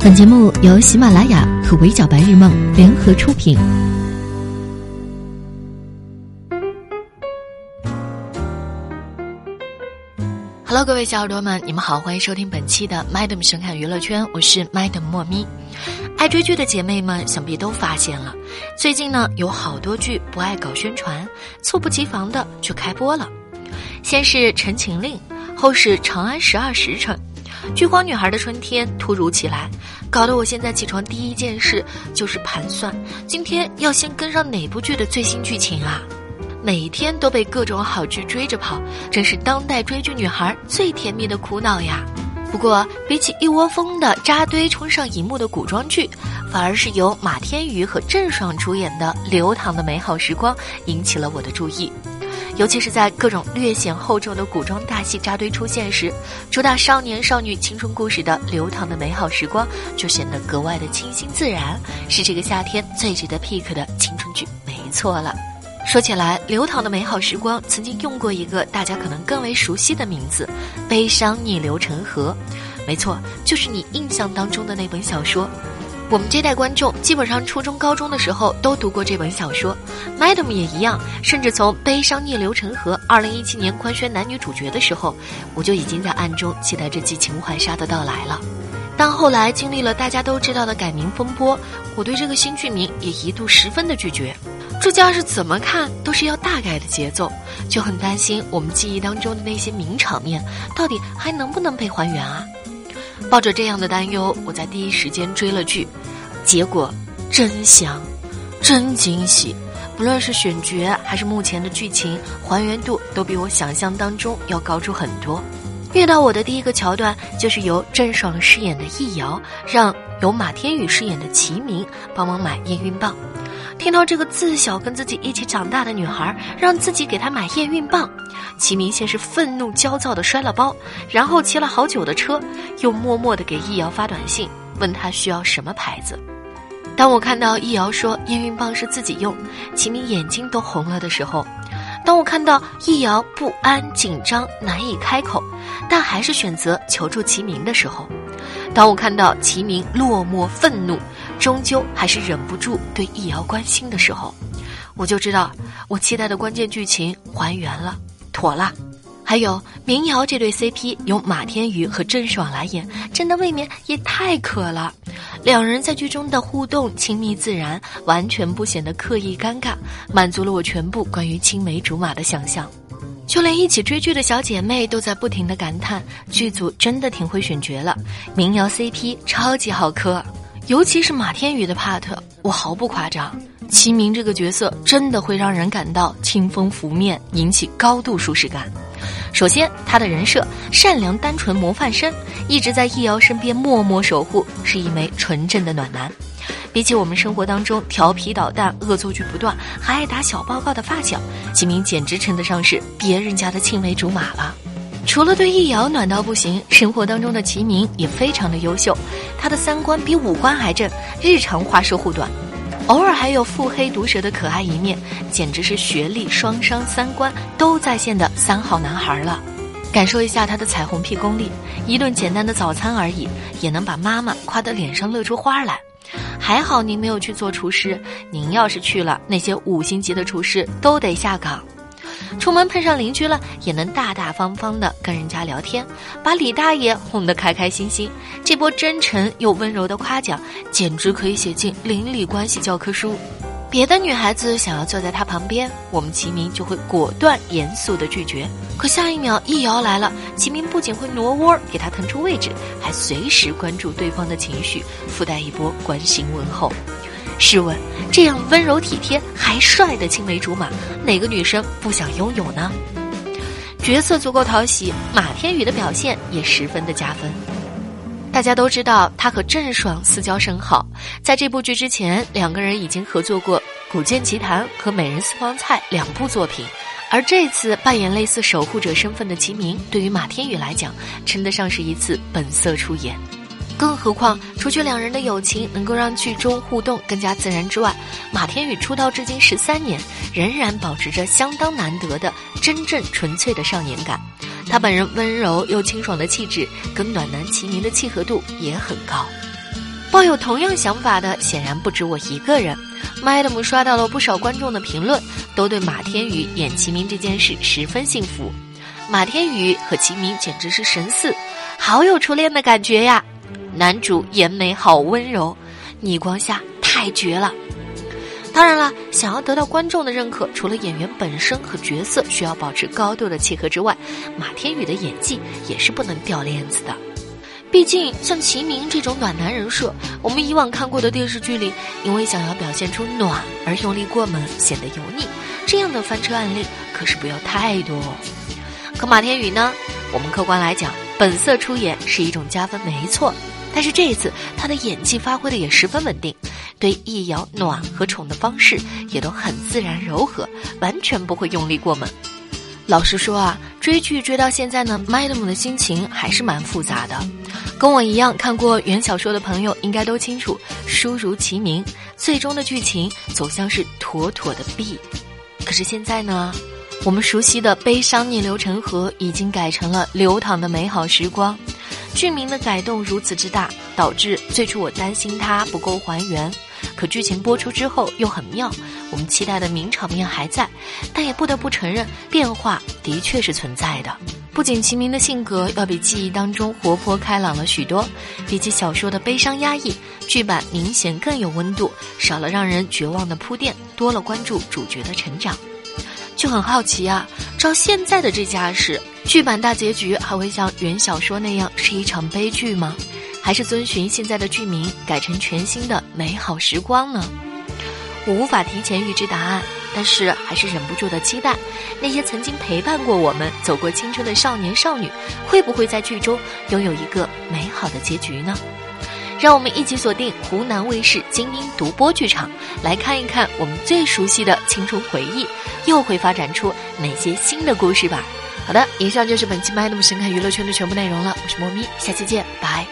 本节目由喜马拉雅和围剿白日梦联合出品。Hello，各位小耳朵们，你们好，欢迎收听本期的 Madam 神侃娱乐圈，我是 Madam 莫咪。爱追剧的姐妹们想必都发现了，最近呢有好多剧不爱搞宣传，猝不及防的就开播了。先是《陈情令》，后是《长安十二时辰》。剧荒女孩的春天突如其来，搞得我现在起床第一件事就是盘算今天要先跟上哪部剧的最新剧情啊！每天都被各种好剧追着跑，真是当代追剧女孩最甜蜜的苦恼呀。不过，比起一窝蜂的扎堆冲上荧幕的古装剧，反而是由马天宇和郑爽主演的《流淌的美好时光》引起了我的注意。尤其是在各种略显厚重的古装大戏扎堆出现时，主打少年少女青春故事的《流淌的美好时光》就显得格外的清新自然，是这个夏天最值得 pick 的青春剧，没错了。说起来，《流淌的美好时光》曾经用过一个大家可能更为熟悉的名字——悲伤逆流成河，没错，就是你印象当中的那本小说。我们这代观众基本上初中、高中的时候都读过这本小说，Madam 也一样，甚至从《悲伤逆流成河》二零一七年官宣男女主角的时候，我就已经在暗中期待这季情怀杀的到来了。但后来经历了大家都知道的改名风波，我对这个新剧名也一度十分的拒绝。这架是怎么看都是要大改的节奏，就很担心我们记忆当中的那些名场面到底还能不能被还原啊？抱着这样的担忧，我在第一时间追了剧，结果真香，真惊喜！不论是选角还是目前的剧情还原度，都比我想象当中要高出很多。遇到我的第一个桥段，就是由郑爽饰演的易遥，让由马天宇饰演的齐明帮忙买验孕棒。听到这个自小跟自己一起长大的女孩让自己给她买验孕棒，齐明先是愤怒焦躁的摔了包，然后骑了好久的车，又默默的给易遥发短信，问他需要什么牌子。当我看到易遥说验孕棒是自己用，齐明眼睛都红了的时候，当我看到易遥不安、紧张、难以开口，但还是选择求助齐明的时候，当我看到齐明落寞、愤怒。终究还是忍不住对易遥关心的时候，我就知道我期待的关键剧情还原了，妥了。还有民谣这对 CP 由马天宇和郑爽来演，真的未免也太可了。两人在剧中的互动亲密自然，完全不显得刻意尴尬，满足了我全部关于青梅竹马的想象。就连一起追剧的小姐妹都在不停的感叹，剧组真的挺会选角了，民谣 CP 超级好磕。尤其是马天宇的 part，我毫不夸张，齐明这个角色真的会让人感到清风拂面，引起高度舒适感。首先，他的人设善良单纯模范生，一直在易遥身边默默守护，是一枚纯正的暖男。比起我们生活当中调皮捣蛋、恶作剧不断，还爱打小报告的发小，齐明简直称得上是别人家的青梅竹马了。除了对易遥暖到不行，生活当中的齐明也非常的优秀，他的三观比五官还正，日常话说护短，偶尔还有腹黑毒舌的可爱一面，简直是学历双商、三观都在线的三好男孩了。感受一下他的彩虹屁功力，一顿简单的早餐而已，也能把妈妈夸得脸上乐出花来。还好您没有去做厨师，您要是去了，那些五星级的厨师都得下岗。出门碰上邻居了，也能大大方方的跟人家聊天，把李大爷哄得开开心心。这波真诚又温柔的夸奖，简直可以写进邻里关系教科书。别的女孩子想要坐在他旁边，我们齐明就会果断严肃的拒绝。可下一秒易遥来了，齐明不仅会挪窝给他腾出位置，还随时关注对方的情绪，附带一波关心问候。试问，这样温柔体贴还帅的青梅竹马，哪个女生不想拥有呢？角色足够讨喜，马天宇的表现也十分的加分。大家都知道他和郑爽私交甚好，在这部剧之前，两个人已经合作过《古剑奇谭》和《美人私房菜》两部作品，而这次扮演类似守护者身份的齐明，对于马天宇来讲，称得上是一次本色出演。更何况，除去两人的友情能够让剧中互动更加自然之外，马天宇出道至今十三年，仍然保持着相当难得的真正纯粹的少年感。他本人温柔又清爽的气质，跟暖男齐明的契合度也很高。抱有同样想法的显然不止我一个人。Madam 刷到了不少观众的评论，都对马天宇演齐明这件事十分幸福。马天宇和齐明简直是神似，好有初恋的感觉呀！男主颜美好温柔，逆光下太绝了。当然了，想要得到观众的认可，除了演员本身和角色需要保持高度的契合之外，马天宇的演技也是不能掉链子的。毕竟，像齐明这种暖男人设，我们以往看过的电视剧里，因为想要表现出暖而用力过猛，显得油腻，这样的翻车案例可是不要太多。可马天宇呢？我们客观来讲，本色出演是一种加分，没错。但是这一次，他的演技发挥的也十分稳定，对易遥暖和宠的方式也都很自然柔和，完全不会用力过猛。老实说啊，追剧追到现在呢，Madam 的心情还是蛮复杂的。跟我一样看过原小说的朋友应该都清楚，书如其名，最终的剧情走向是妥妥的 B。可是现在呢，我们熟悉的悲伤逆流成河已经改成了流淌的美好时光。剧名的改动如此之大，导致最初我担心它不够还原。可剧情播出之后又很妙，我们期待的名场面还在，但也不得不承认变化的确是存在的。不仅齐明的性格要比记忆当中活泼开朗了许多，比起小说的悲伤压抑，剧版明显更有温度，少了让人绝望的铺垫，多了关注主角的成长。就很好奇啊，照现在的这架势，剧版大结局还会像原小说那样是一场悲剧吗？还是遵循现在的剧名改成全新的美好时光呢？我无法提前预知答案，但是还是忍不住的期待，那些曾经陪伴过我们走过青春的少年少女，会不会在剧中拥有一个美好的结局呢？让我们一起锁定湖南卫视精英独播剧场，来看一看我们最熟悉的青春回忆，又会发展出哪些新的故事吧。好的，以上就是本期麦那么神侃娱乐圈的全部内容了。我是莫咪，下期见，拜。